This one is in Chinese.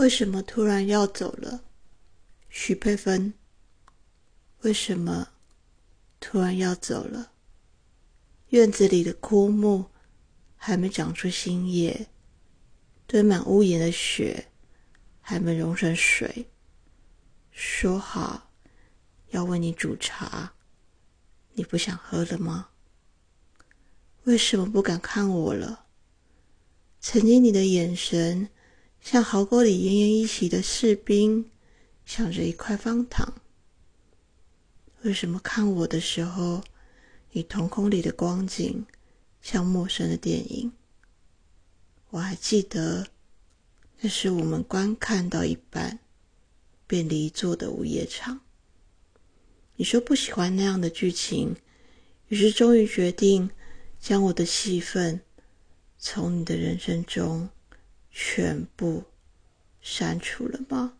为什么突然要走了，许佩芬？为什么突然要走了？院子里的枯木还没长出新叶，堆满屋檐的雪还没融成水。说好要为你煮茶，你不想喝了吗？为什么不敢看我了？曾经你的眼神像壕沟里奄奄一息的士兵，想着一块方糖。为什么看我的时候，你瞳孔里的光景像陌生的电影？我还记得，那是我们观看到一半便离座的午夜场。你说不喜欢那样的剧情，于是终于决定将我的戏份。从你的人生中全部删除了吗？